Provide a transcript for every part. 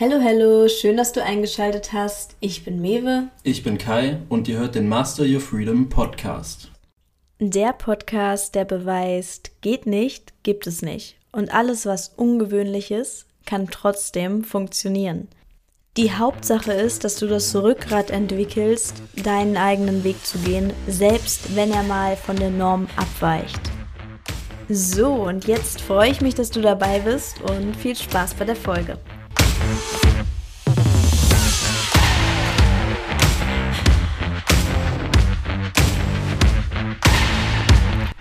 Hallo, hallo, schön, dass du eingeschaltet hast. Ich bin Mewe. Ich bin Kai und ihr hört den Master Your Freedom Podcast. Der Podcast, der beweist, geht nicht, gibt es nicht. Und alles, was ungewöhnlich ist, kann trotzdem funktionieren. Die Hauptsache ist, dass du das Rückgrat entwickelst, deinen eigenen Weg zu gehen, selbst wenn er mal von der Norm abweicht. So, und jetzt freue ich mich, dass du dabei bist und viel Spaß bei der Folge.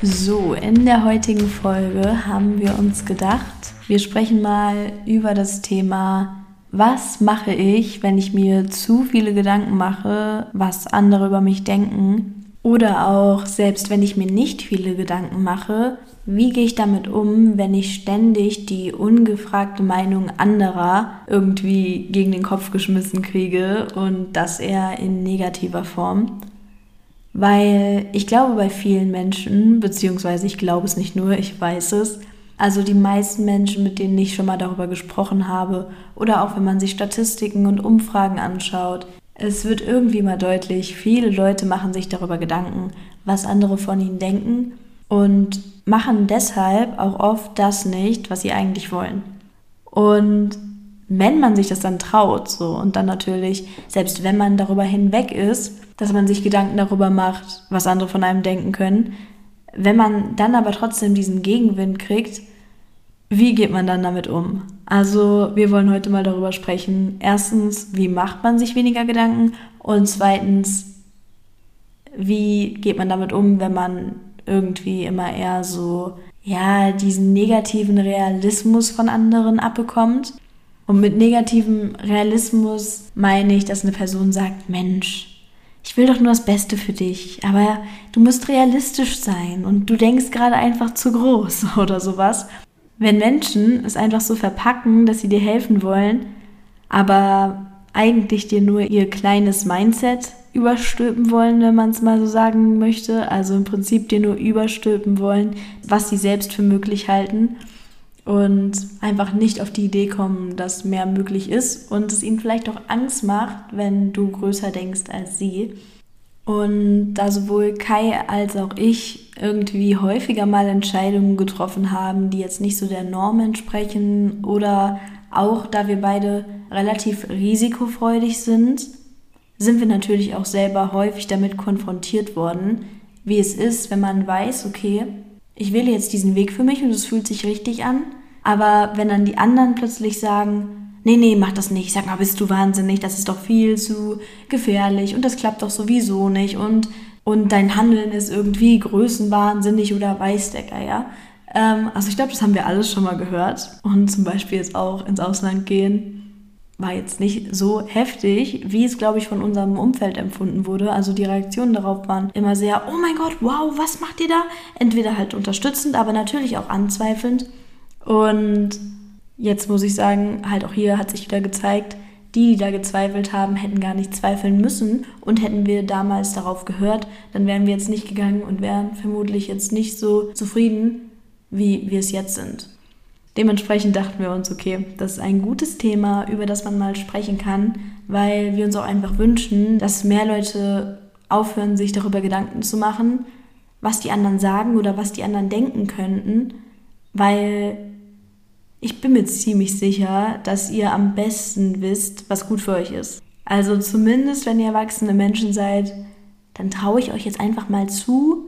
So, in der heutigen Folge haben wir uns gedacht, wir sprechen mal über das Thema, was mache ich, wenn ich mir zu viele Gedanken mache, was andere über mich denken oder auch, selbst wenn ich mir nicht viele Gedanken mache, wie gehe ich damit um, wenn ich ständig die ungefragte Meinung anderer irgendwie gegen den Kopf geschmissen kriege und das eher in negativer Form? Weil ich glaube bei vielen Menschen, beziehungsweise ich glaube es nicht nur, ich weiß es, also die meisten Menschen, mit denen ich schon mal darüber gesprochen habe, oder auch wenn man sich Statistiken und Umfragen anschaut, es wird irgendwie mal deutlich, viele Leute machen sich darüber Gedanken, was andere von ihnen denken und machen deshalb auch oft das nicht, was sie eigentlich wollen. Und wenn man sich das dann traut, so und dann natürlich, selbst wenn man darüber hinweg ist, dass man sich Gedanken darüber macht, was andere von einem denken können, wenn man dann aber trotzdem diesen Gegenwind kriegt, wie geht man dann damit um? Also wir wollen heute mal darüber sprechen. Erstens, wie macht man sich weniger Gedanken? Und zweitens, wie geht man damit um, wenn man irgendwie immer eher so, ja, diesen negativen Realismus von anderen abbekommt? Und mit negativem Realismus meine ich, dass eine Person sagt, Mensch, ich will doch nur das Beste für dich, aber du musst realistisch sein und du denkst gerade einfach zu groß oder sowas. Wenn Menschen es einfach so verpacken, dass sie dir helfen wollen, aber eigentlich dir nur ihr kleines Mindset überstülpen wollen, wenn man es mal so sagen möchte, also im Prinzip dir nur überstülpen wollen, was sie selbst für möglich halten und einfach nicht auf die Idee kommen, dass mehr möglich ist und es ihnen vielleicht auch Angst macht, wenn du größer denkst als sie. Und da sowohl Kai als auch ich irgendwie häufiger mal Entscheidungen getroffen haben, die jetzt nicht so der Norm entsprechen oder auch da wir beide relativ risikofreudig sind, sind wir natürlich auch selber häufig damit konfrontiert worden, wie es ist, wenn man weiß, okay, ich wähle jetzt diesen Weg für mich und es fühlt sich richtig an, aber wenn dann die anderen plötzlich sagen, nee, nee, mach das nicht. Sag mal, bist du wahnsinnig, das ist doch viel zu gefährlich und das klappt doch sowieso nicht und, und dein Handeln ist irgendwie größenwahnsinnig oder weiß der Geier. Ähm, also ich glaube, das haben wir alles schon mal gehört und zum Beispiel jetzt auch ins Ausland gehen war jetzt nicht so heftig, wie es, glaube ich, von unserem Umfeld empfunden wurde. Also die Reaktionen darauf waren immer sehr, oh mein Gott, wow, was macht ihr da? Entweder halt unterstützend, aber natürlich auch anzweifelnd. Und Jetzt muss ich sagen, halt auch hier hat sich wieder gezeigt, die, die da gezweifelt haben, hätten gar nicht zweifeln müssen. Und hätten wir damals darauf gehört, dann wären wir jetzt nicht gegangen und wären vermutlich jetzt nicht so zufrieden, wie wir es jetzt sind. Dementsprechend dachten wir uns, okay, das ist ein gutes Thema, über das man mal sprechen kann, weil wir uns auch einfach wünschen, dass mehr Leute aufhören, sich darüber Gedanken zu machen, was die anderen sagen oder was die anderen denken könnten, weil ich bin mir ziemlich sicher, dass ihr am besten wisst, was gut für euch ist. Also zumindest, wenn ihr erwachsene Menschen seid, dann traue ich euch jetzt einfach mal zu,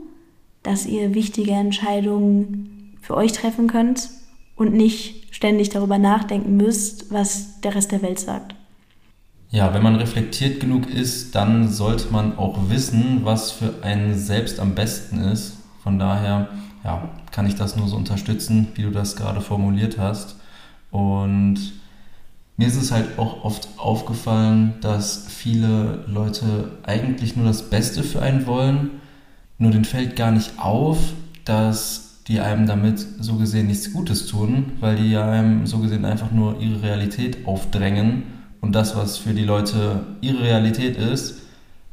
dass ihr wichtige Entscheidungen für euch treffen könnt und nicht ständig darüber nachdenken müsst, was der Rest der Welt sagt. Ja, wenn man reflektiert genug ist, dann sollte man auch wissen, was für einen selbst am besten ist. Von daher ja, kann ich das nur so unterstützen, wie du das gerade formuliert hast. Und mir ist es halt auch oft aufgefallen, dass viele Leute eigentlich nur das Beste für einen wollen, nur den fällt gar nicht auf, dass die einem damit so gesehen nichts Gutes tun, weil die einem so gesehen einfach nur ihre Realität aufdrängen. Und das, was für die Leute ihre Realität ist,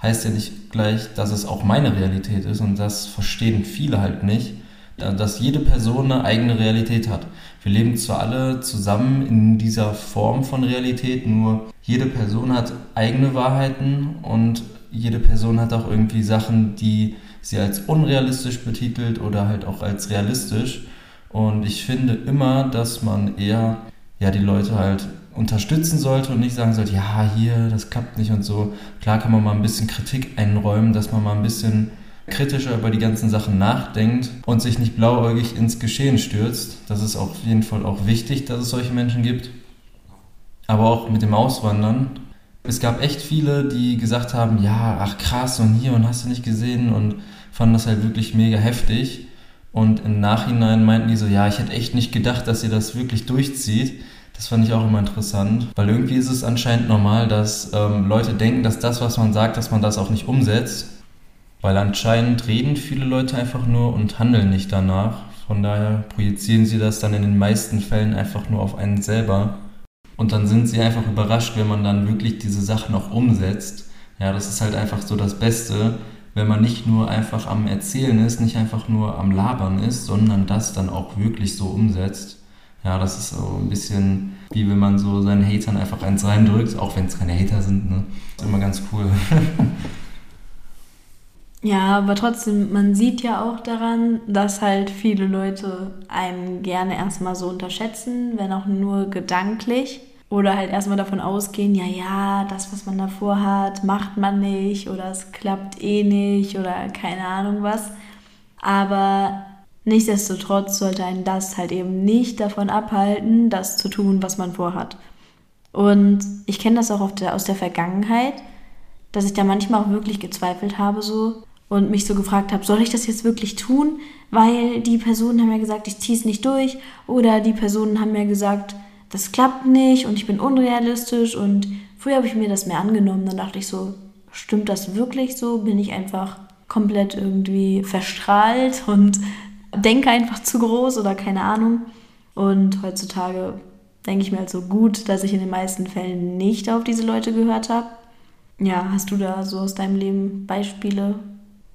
heißt ja nicht gleich, dass es auch meine Realität ist. Und das verstehen viele halt nicht dass jede Person eine eigene Realität hat. Wir leben zwar alle zusammen in dieser Form von Realität, nur jede Person hat eigene Wahrheiten und jede Person hat auch irgendwie Sachen, die sie als unrealistisch betitelt oder halt auch als realistisch. Und ich finde immer, dass man eher ja, die Leute halt unterstützen sollte und nicht sagen sollte, ja, hier, das klappt nicht und so. Klar kann man mal ein bisschen Kritik einräumen, dass man mal ein bisschen kritischer über die ganzen Sachen nachdenkt und sich nicht blauäugig ins Geschehen stürzt. Das ist auf jeden Fall auch wichtig, dass es solche Menschen gibt. Aber auch mit dem Auswandern. Es gab echt viele, die gesagt haben, ja, ach krass und hier und hast du nicht gesehen und fanden das halt wirklich mega heftig. Und im Nachhinein meinten die so, ja, ich hätte echt nicht gedacht, dass ihr das wirklich durchzieht. Das fand ich auch immer interessant, weil irgendwie ist es anscheinend normal, dass ähm, Leute denken, dass das, was man sagt, dass man das auch nicht umsetzt. Weil anscheinend reden viele Leute einfach nur und handeln nicht danach. Von daher projizieren sie das dann in den meisten Fällen einfach nur auf einen selber. Und dann sind sie einfach überrascht, wenn man dann wirklich diese Sachen auch umsetzt. Ja, das ist halt einfach so das Beste, wenn man nicht nur einfach am Erzählen ist, nicht einfach nur am Labern ist, sondern das dann auch wirklich so umsetzt. Ja, das ist so ein bisschen wie wenn man so seinen Hatern einfach eins reindrückt, auch wenn es keine Hater sind. Ne? ist immer ganz cool. Ja, aber trotzdem, man sieht ja auch daran, dass halt viele Leute einen gerne erstmal so unterschätzen, wenn auch nur gedanklich. Oder halt erstmal davon ausgehen, ja, ja, das, was man davor hat, macht man nicht oder es klappt eh nicht oder keine Ahnung was. Aber nichtsdestotrotz sollte einen das halt eben nicht davon abhalten, das zu tun, was man vorhat. Und ich kenne das auch aus der Vergangenheit, dass ich da manchmal auch wirklich gezweifelt habe, so, und mich so gefragt habe, soll ich das jetzt wirklich tun? Weil die Personen haben ja gesagt, ich ziehe es nicht durch. Oder die Personen haben mir gesagt, das klappt nicht und ich bin unrealistisch. Und früher habe ich mir das mehr angenommen. Dann dachte ich so, stimmt das wirklich so? Bin ich einfach komplett irgendwie verstrahlt und denke einfach zu groß oder keine Ahnung. Und heutzutage denke ich mir halt so gut, dass ich in den meisten Fällen nicht auf diese Leute gehört habe. Ja, hast du da so aus deinem Leben Beispiele,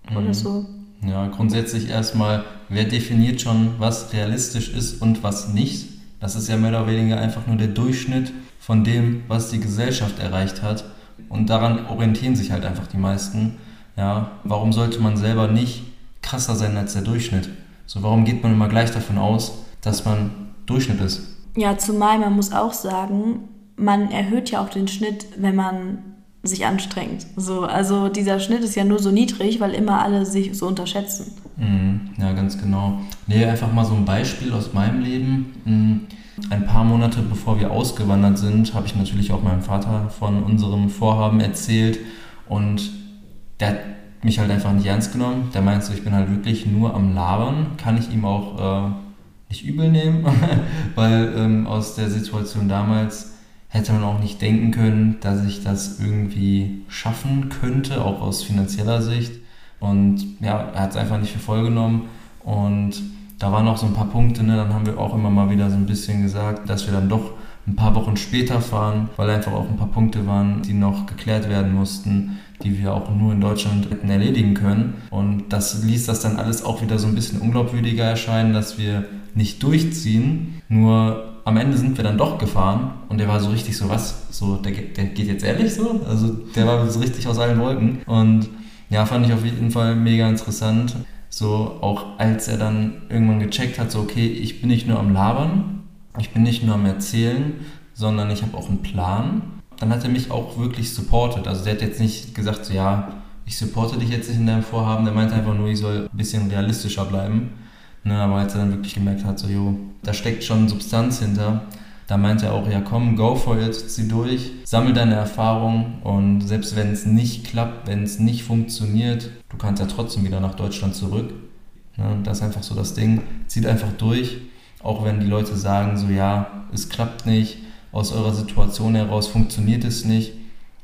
oder mhm. so. Ja, grundsätzlich erstmal, wer definiert schon, was realistisch ist und was nicht? Das ist ja mehr oder weniger einfach nur der Durchschnitt von dem, was die Gesellschaft erreicht hat. Und daran orientieren sich halt einfach die meisten. Ja, warum sollte man selber nicht krasser sein als der Durchschnitt? So, warum geht man immer gleich davon aus, dass man Durchschnitt ist? Ja, zumal man muss auch sagen, man erhöht ja auch den Schnitt, wenn man sich anstrengt. So, also dieser Schnitt ist ja nur so niedrig, weil immer alle sich so unterschätzen. Mhm, ja, ganz genau. Nee, einfach mal so ein Beispiel aus meinem Leben. Mhm. Ein paar Monate bevor wir ausgewandert sind, habe ich natürlich auch meinem Vater von unserem Vorhaben erzählt und der hat mich halt einfach nicht ernst genommen. Der meint so, ich bin halt wirklich nur am Labern, kann ich ihm auch äh, nicht übel nehmen, weil ähm, aus der Situation damals hätte man auch nicht denken können, dass ich das irgendwie schaffen könnte, auch aus finanzieller Sicht. Und ja, er hat es einfach nicht für voll genommen. Und da waren auch so ein paar Punkte, ne? dann haben wir auch immer mal wieder so ein bisschen gesagt, dass wir dann doch ein paar Wochen später fahren, weil einfach auch ein paar Punkte waren, die noch geklärt werden mussten, die wir auch nur in Deutschland hätten erledigen können. Und das ließ das dann alles auch wieder so ein bisschen unglaubwürdiger erscheinen, dass wir nicht durchziehen. Nur am Ende sind wir dann doch gefahren und der war so richtig so, was? So, der, der geht jetzt ehrlich so? Also der war so richtig aus allen Wolken. Und ja, fand ich auf jeden Fall mega interessant. So, auch als er dann irgendwann gecheckt hat, so, okay, ich bin nicht nur am Labern, ich bin nicht nur am Erzählen, sondern ich habe auch einen Plan. Dann hat er mich auch wirklich supportet. Also der hat jetzt nicht gesagt, so, ja, ich supporte dich jetzt nicht in deinem Vorhaben. Der meinte einfach nur, ich soll ein bisschen realistischer bleiben. Ne, aber als er dann wirklich gemerkt hat, so, jo, da steckt schon Substanz hinter, da meinte er auch, ja komm, go for it, zieh durch, sammel deine Erfahrung und selbst wenn es nicht klappt, wenn es nicht funktioniert, du kannst ja trotzdem wieder nach Deutschland zurück. Ne, das ist einfach so das Ding, zieht einfach durch, auch wenn die Leute sagen, so ja, es klappt nicht, aus eurer Situation heraus funktioniert es nicht.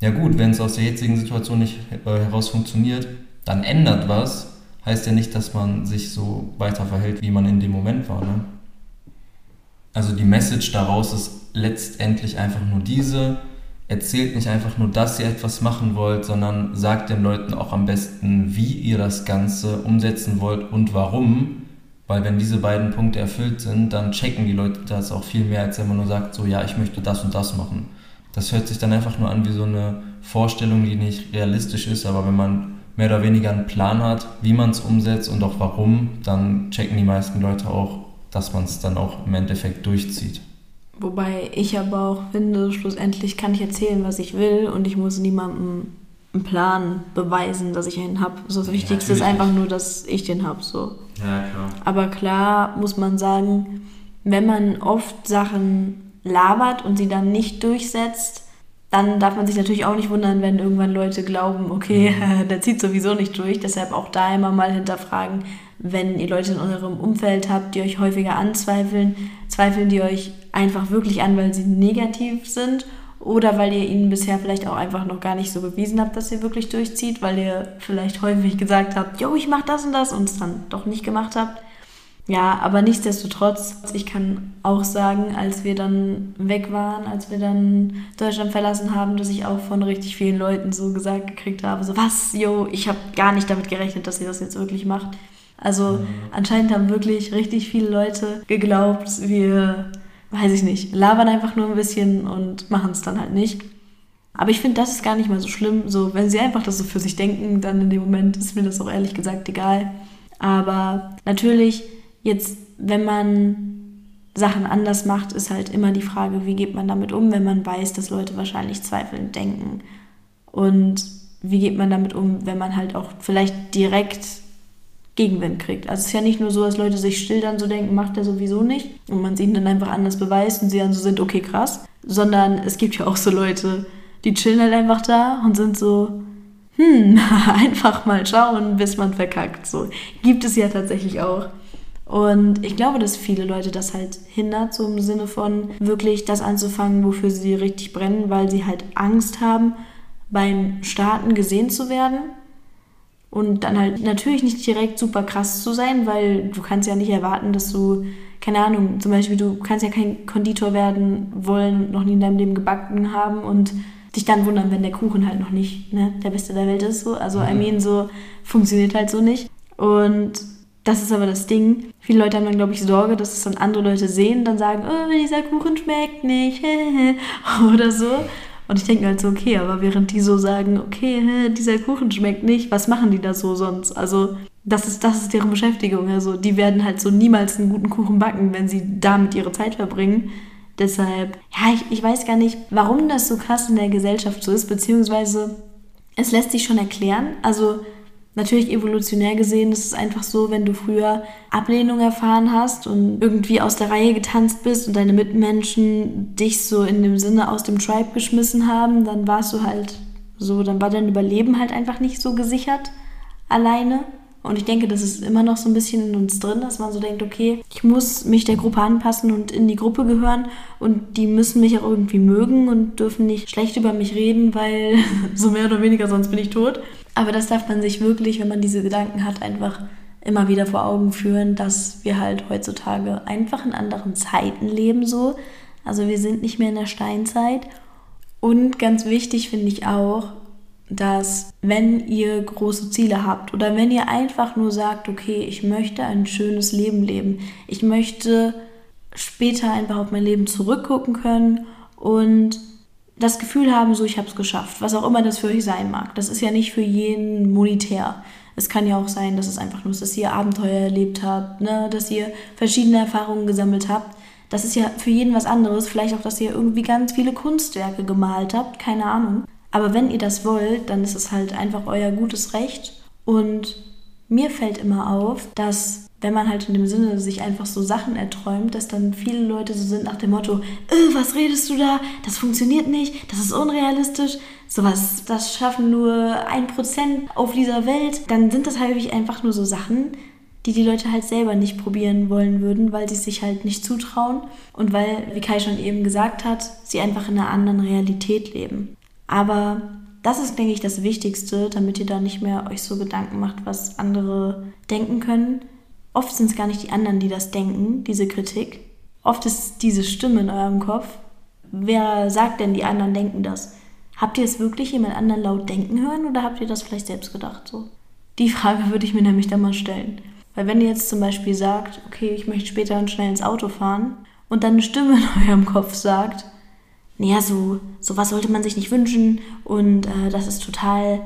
Ja gut, wenn es aus der jetzigen Situation nicht äh, heraus funktioniert, dann ändert was, heißt ja nicht, dass man sich so weiter verhält, wie man in dem Moment war. Ne? Also die Message daraus ist letztendlich einfach nur diese, erzählt nicht einfach nur, dass ihr etwas machen wollt, sondern sagt den Leuten auch am besten, wie ihr das Ganze umsetzen wollt und warum. Weil wenn diese beiden Punkte erfüllt sind, dann checken die Leute das auch viel mehr, als wenn man nur sagt, so ja, ich möchte das und das machen. Das hört sich dann einfach nur an wie so eine Vorstellung, die nicht realistisch ist, aber wenn man mehr oder weniger einen Plan hat, wie man es umsetzt und auch warum, dann checken die meisten Leute auch, dass man es dann auch im Endeffekt durchzieht. Wobei ich aber auch finde, schlussendlich kann ich erzählen, was ich will und ich muss niemandem einen Plan beweisen, dass ich einen habe. So das Wichtigste ist einfach nur, dass ich den habe. So. Ja, klar. Aber klar muss man sagen, wenn man oft Sachen labert und sie dann nicht durchsetzt, dann darf man sich natürlich auch nicht wundern, wenn irgendwann Leute glauben, okay, mhm. der zieht sowieso nicht durch. Deshalb auch da immer mal hinterfragen, wenn ihr Leute in eurem Umfeld habt, die euch häufiger anzweifeln, zweifeln die euch einfach wirklich an, weil sie negativ sind oder weil ihr ihnen bisher vielleicht auch einfach noch gar nicht so bewiesen habt, dass ihr wirklich durchzieht, weil ihr vielleicht häufig gesagt habt, yo, ich mach das und das und es dann doch nicht gemacht habt. Ja, aber nichtsdestotrotz, ich kann auch sagen, als wir dann weg waren, als wir dann Deutschland verlassen haben, dass ich auch von richtig vielen Leuten so gesagt gekriegt habe, so was, yo, ich habe gar nicht damit gerechnet, dass ihr das jetzt wirklich macht. Also mhm. anscheinend haben wirklich richtig viele Leute geglaubt, wir, weiß ich nicht, labern einfach nur ein bisschen und machen es dann halt nicht. Aber ich finde, das ist gar nicht mal so schlimm. So, wenn sie einfach das so für sich denken, dann in dem Moment ist mir das auch ehrlich gesagt egal. Aber natürlich Jetzt, wenn man Sachen anders macht, ist halt immer die Frage, wie geht man damit um, wenn man weiß, dass Leute wahrscheinlich zweifelnd denken. Und wie geht man damit um, wenn man halt auch vielleicht direkt Gegenwind kriegt. Also es ist ja nicht nur so, dass Leute sich still dann so denken, macht er sowieso nicht und man es ihnen dann einfach anders beweist und sie dann so sind, okay, krass. Sondern es gibt ja auch so Leute, die chillen halt einfach da und sind so, hm, einfach mal schauen, bis man verkackt. So gibt es ja tatsächlich auch. Und ich glaube, dass viele Leute das halt hindert, so im Sinne von wirklich das anzufangen, wofür sie richtig brennen, weil sie halt Angst haben, beim Starten gesehen zu werden. Und dann halt natürlich nicht direkt super krass zu sein, weil du kannst ja nicht erwarten, dass du, keine Ahnung, zum Beispiel du kannst ja kein Konditor werden wollen und noch nie in deinem Leben gebacken haben und dich dann wundern, wenn der Kuchen halt noch nicht ne, der beste der Welt ist. So. Also, mhm. I mean, so funktioniert halt so nicht. Und das ist aber das Ding. Viele Leute haben dann, glaube ich, Sorge, dass es dann andere Leute sehen, dann sagen, oh, dieser Kuchen schmeckt nicht, oder so. Und ich denke halt so, okay, aber während die so sagen, okay, dieser Kuchen schmeckt nicht, was machen die da so sonst? Also, das ist, das ist deren Beschäftigung. Also, die werden halt so niemals einen guten Kuchen backen, wenn sie damit ihre Zeit verbringen. Deshalb, ja, ich, ich weiß gar nicht, warum das so krass in der Gesellschaft so ist, beziehungsweise es lässt sich schon erklären. Also, Natürlich evolutionär gesehen ist es einfach so, wenn du früher Ablehnung erfahren hast und irgendwie aus der Reihe getanzt bist und deine Mitmenschen dich so in dem Sinne aus dem Tribe geschmissen haben, dann warst du halt so, dann war dein Überleben halt einfach nicht so gesichert alleine. Und ich denke, das ist immer noch so ein bisschen in uns drin, dass man so denkt, okay, ich muss mich der Gruppe anpassen und in die Gruppe gehören und die müssen mich auch irgendwie mögen und dürfen nicht schlecht über mich reden, weil so mehr oder weniger sonst bin ich tot. Aber das darf man sich wirklich, wenn man diese Gedanken hat, einfach immer wieder vor Augen führen, dass wir halt heutzutage einfach in anderen Zeiten leben so. Also wir sind nicht mehr in der Steinzeit. Und ganz wichtig finde ich auch, dass wenn ihr große Ziele habt oder wenn ihr einfach nur sagt, okay, ich möchte ein schönes Leben leben, ich möchte später einfach auf mein Leben zurückgucken können und das Gefühl haben, so ich habe es geschafft, was auch immer das für euch sein mag. Das ist ja nicht für jeden monetär. Es kann ja auch sein, dass es einfach nur ist, dass ihr Abenteuer erlebt habt, ne? dass ihr verschiedene Erfahrungen gesammelt habt. Das ist ja für jeden was anderes. Vielleicht auch, dass ihr irgendwie ganz viele Kunstwerke gemalt habt, keine Ahnung. Aber wenn ihr das wollt, dann ist es halt einfach euer gutes Recht. Und mir fällt immer auf, dass wenn man halt in dem Sinne sich einfach so Sachen erträumt, dass dann viele Leute so sind nach dem Motto, äh, was redest du da? Das funktioniert nicht, das ist unrealistisch, sowas, das schaffen nur ein Prozent auf dieser Welt, dann sind das häufig einfach nur so Sachen, die die Leute halt selber nicht probieren wollen würden, weil sie sich halt nicht zutrauen und weil, wie Kai schon eben gesagt hat, sie einfach in einer anderen Realität leben. Aber das ist, denke ich, das Wichtigste, damit ihr da nicht mehr euch so Gedanken macht, was andere denken können, Oft sind es gar nicht die anderen, die das denken, diese Kritik. Oft ist diese Stimme in eurem Kopf. Wer sagt denn, die anderen denken das? Habt ihr es wirklich jemand anderen laut denken hören oder habt ihr das vielleicht selbst gedacht so? Die Frage würde ich mir nämlich dann mal stellen. Weil wenn ihr jetzt zum Beispiel sagt, okay, ich möchte später und schnell ins Auto fahren und dann eine Stimme in eurem Kopf sagt, naja, so, so was sollte man sich nicht wünschen und äh, das ist total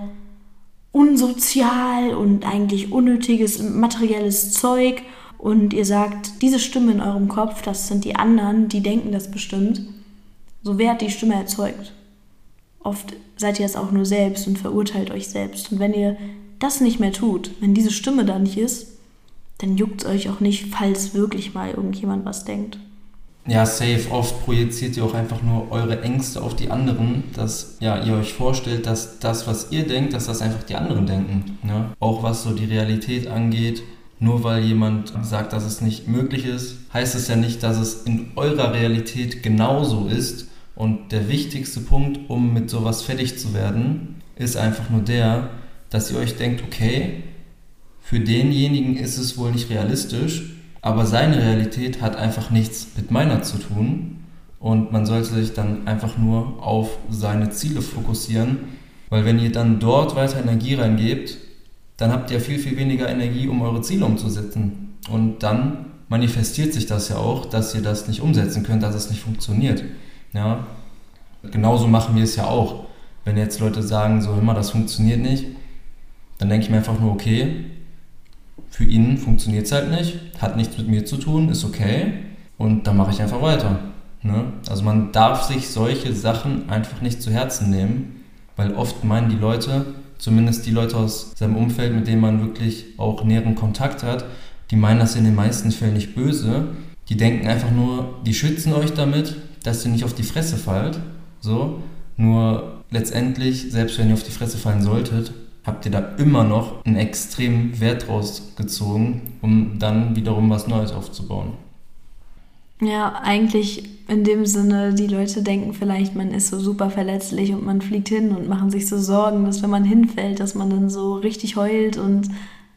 unsozial und eigentlich unnötiges materielles Zeug und ihr sagt, diese Stimme in eurem Kopf, das sind die anderen, die denken das bestimmt, so wer hat die Stimme erzeugt? Oft seid ihr es auch nur selbst und verurteilt euch selbst. Und wenn ihr das nicht mehr tut, wenn diese Stimme da nicht ist, dann juckt es euch auch nicht, falls wirklich mal irgendjemand was denkt. Ja, safe. Oft projiziert ihr auch einfach nur eure Ängste auf die anderen, dass ja, ihr euch vorstellt, dass das, was ihr denkt, dass das einfach die anderen denken. Ne? Auch was so die Realität angeht. Nur weil jemand sagt, dass es nicht möglich ist, heißt es ja nicht, dass es in eurer Realität genauso ist. Und der wichtigste Punkt, um mit sowas fertig zu werden, ist einfach nur der, dass ihr euch denkt, okay, für denjenigen ist es wohl nicht realistisch, aber seine Realität hat einfach nichts mit meiner zu tun. Und man sollte sich dann einfach nur auf seine Ziele fokussieren, weil wenn ihr dann dort weiter Energie reingebt, dann habt ihr viel, viel weniger Energie, um eure Ziele umzusetzen. Und dann manifestiert sich das ja auch, dass ihr das nicht umsetzen könnt, dass es nicht funktioniert. Ja? Genauso machen wir es ja auch. Wenn jetzt Leute sagen, so immer, das funktioniert nicht, dann denke ich mir einfach nur, okay, für ihn funktioniert es halt nicht, hat nichts mit mir zu tun, ist okay und dann mache ich einfach weiter. Ne? Also man darf sich solche Sachen einfach nicht zu Herzen nehmen, weil oft meinen die Leute, zumindest die Leute aus seinem Umfeld, mit denen man wirklich auch näheren Kontakt hat, die meinen das in den meisten Fällen nicht böse. Die denken einfach nur, die schützen euch damit, dass ihr nicht auf die Fresse fallt. So. Nur letztendlich, selbst wenn ihr auf die Fresse fallen solltet, habt ihr da immer noch einen extremen Wert draus gezogen, um dann wiederum was Neues aufzubauen. Ja, eigentlich in dem Sinne, die Leute denken vielleicht, man ist so super verletzlich und man fliegt hin und machen sich so Sorgen, dass wenn man hinfällt, dass man dann so richtig heult und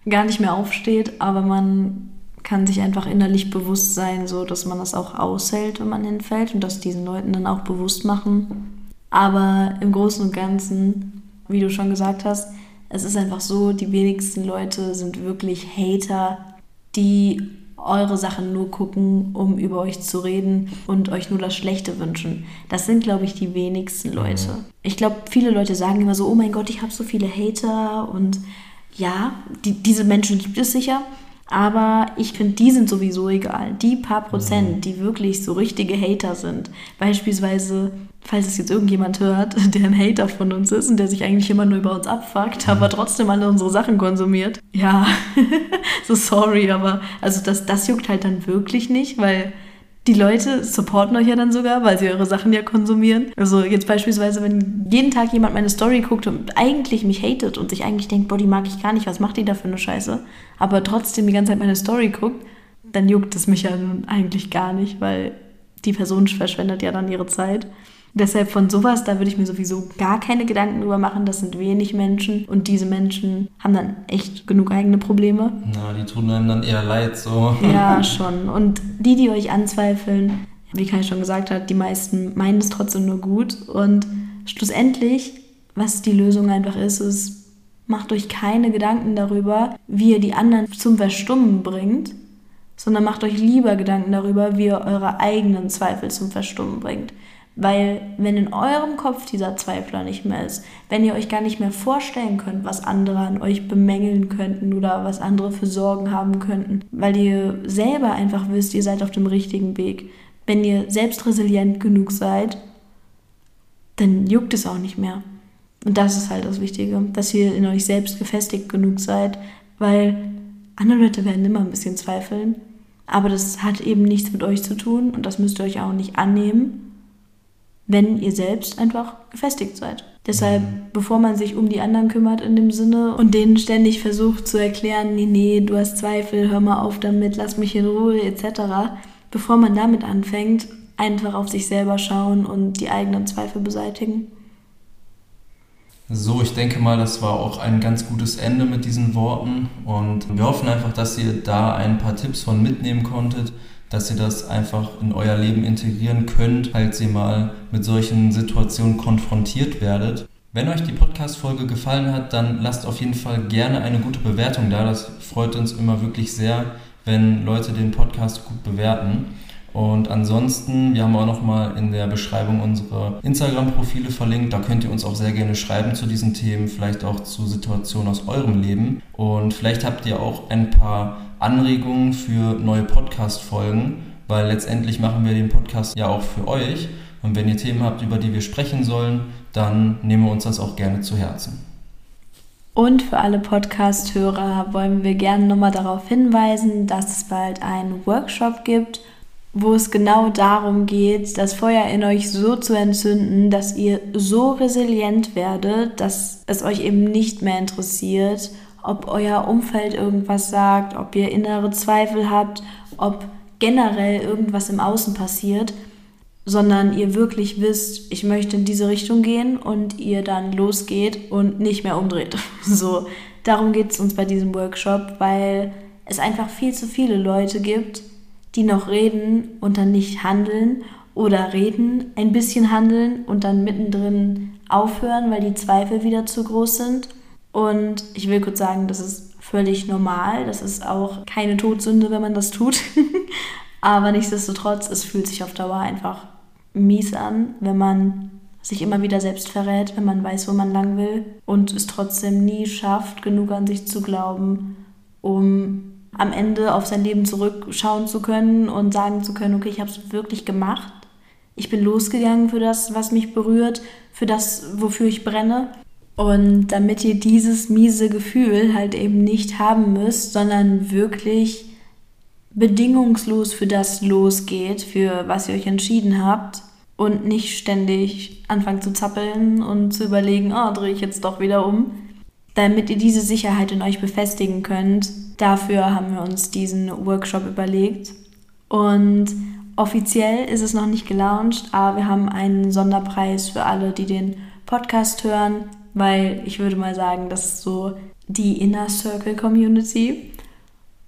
gar nicht mehr aufsteht, aber man kann sich einfach innerlich bewusst sein, so dass man das auch aushält, wenn man hinfällt und das diesen Leuten dann auch bewusst machen. Aber im Großen und Ganzen, wie du schon gesagt hast, es ist einfach so, die wenigsten Leute sind wirklich Hater, die eure Sachen nur gucken, um über euch zu reden und euch nur das Schlechte wünschen. Das sind, glaube ich, die wenigsten Leute. Ich glaube, viele Leute sagen immer so, oh mein Gott, ich habe so viele Hater und ja, die, diese Menschen gibt es sicher. Aber ich finde, die sind sowieso egal. Die paar Prozent, die wirklich so richtige Hater sind. Beispielsweise falls es jetzt irgendjemand hört, der ein Hater von uns ist und der sich eigentlich immer nur über uns abfuckt, aber trotzdem alle unsere Sachen konsumiert. Ja, so sorry, aber also das, das juckt halt dann wirklich nicht, weil die Leute supporten euch ja dann sogar, weil sie eure Sachen ja konsumieren. Also jetzt beispielsweise, wenn jeden Tag jemand meine Story guckt und eigentlich mich hatet und sich eigentlich denkt, boah, die mag ich gar nicht, was macht die da für eine Scheiße, aber trotzdem die ganze Zeit meine Story guckt, dann juckt es mich ja eigentlich gar nicht, weil die Person verschwendet ja dann ihre Zeit. Deshalb von sowas, da würde ich mir sowieso gar keine Gedanken drüber machen. Das sind wenig Menschen und diese Menschen haben dann echt genug eigene Probleme. Na, die tun einem dann eher leid, so. Ja, schon. Und die, die euch anzweifeln, wie Kai schon gesagt hat, die meisten meinen es trotzdem nur gut. Und schlussendlich, was die Lösung einfach ist, ist, macht euch keine Gedanken darüber, wie ihr die anderen zum Verstummen bringt, sondern macht euch lieber Gedanken darüber, wie ihr eure eigenen Zweifel zum Verstummen bringt. Weil wenn in eurem Kopf dieser Zweifler nicht mehr ist, wenn ihr euch gar nicht mehr vorstellen könnt, was andere an euch bemängeln könnten oder was andere für Sorgen haben könnten, weil ihr selber einfach wisst, ihr seid auf dem richtigen Weg, wenn ihr selbst resilient genug seid, dann juckt es auch nicht mehr. Und das ist halt das Wichtige, dass ihr in euch selbst gefestigt genug seid, weil andere Leute werden immer ein bisschen zweifeln, aber das hat eben nichts mit euch zu tun und das müsst ihr euch auch nicht annehmen wenn ihr selbst einfach gefestigt seid. Deshalb, bevor man sich um die anderen kümmert in dem Sinne und denen ständig versucht zu erklären, nee, nee, du hast Zweifel, hör mal auf damit, lass mich in Ruhe, etc., bevor man damit anfängt, einfach auf sich selber schauen und die eigenen Zweifel beseitigen. So, ich denke mal, das war auch ein ganz gutes Ende mit diesen Worten und wir hoffen einfach, dass ihr da ein paar Tipps von mitnehmen konntet dass ihr das einfach in euer Leben integrieren könnt, falls ihr mal mit solchen Situationen konfrontiert werdet. Wenn euch die Podcast-Folge gefallen hat, dann lasst auf jeden Fall gerne eine gute Bewertung da. Das freut uns immer wirklich sehr, wenn Leute den Podcast gut bewerten. Und ansonsten, wir haben auch nochmal in der Beschreibung unsere Instagram-Profile verlinkt. Da könnt ihr uns auch sehr gerne schreiben zu diesen Themen, vielleicht auch zu Situationen aus eurem Leben. Und vielleicht habt ihr auch ein paar Anregungen für neue Podcast-Folgen, weil letztendlich machen wir den Podcast ja auch für euch. Und wenn ihr Themen habt, über die wir sprechen sollen, dann nehmen wir uns das auch gerne zu Herzen. Und für alle Podcast-Hörer wollen wir gerne nochmal darauf hinweisen, dass es bald einen Workshop gibt wo es genau darum geht, das Feuer in euch so zu entzünden, dass ihr so resilient werdet, dass es euch eben nicht mehr interessiert, ob euer Umfeld irgendwas sagt, ob ihr innere Zweifel habt, ob generell irgendwas im Außen passiert, sondern ihr wirklich wisst, ich möchte in diese Richtung gehen und ihr dann losgeht und nicht mehr umdreht. So, darum geht es uns bei diesem Workshop, weil es einfach viel zu viele Leute gibt, die noch reden und dann nicht handeln oder reden, ein bisschen handeln und dann mittendrin aufhören, weil die Zweifel wieder zu groß sind. Und ich will kurz sagen, das ist völlig normal. Das ist auch keine Todsünde, wenn man das tut. Aber nichtsdestotrotz, es fühlt sich auf Dauer einfach mies an, wenn man sich immer wieder selbst verrät, wenn man weiß, wo man lang will und es trotzdem nie schafft, genug an sich zu glauben, um am Ende auf sein Leben zurückschauen zu können und sagen zu können, okay, ich habe es wirklich gemacht. Ich bin losgegangen für das, was mich berührt, für das, wofür ich brenne. Und damit ihr dieses miese Gefühl halt eben nicht haben müsst, sondern wirklich bedingungslos für das losgeht, für was ihr euch entschieden habt und nicht ständig anfangt zu zappeln und zu überlegen, oh, drehe ich jetzt doch wieder um, damit ihr diese Sicherheit in euch befestigen könnt, dafür haben wir uns diesen Workshop überlegt. Und offiziell ist es noch nicht gelauncht, aber wir haben einen Sonderpreis für alle, die den Podcast hören, weil ich würde mal sagen, das ist so die Inner Circle Community.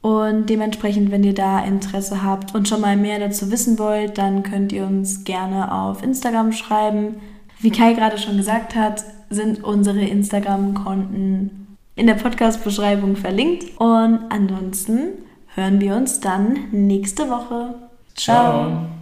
Und dementsprechend, wenn ihr da Interesse habt und schon mal mehr dazu wissen wollt, dann könnt ihr uns gerne auf Instagram schreiben. Wie Kai gerade schon gesagt hat, sind unsere Instagram-Konten in der Podcast-Beschreibung verlinkt. Und ansonsten hören wir uns dann nächste Woche. Ciao. Ciao.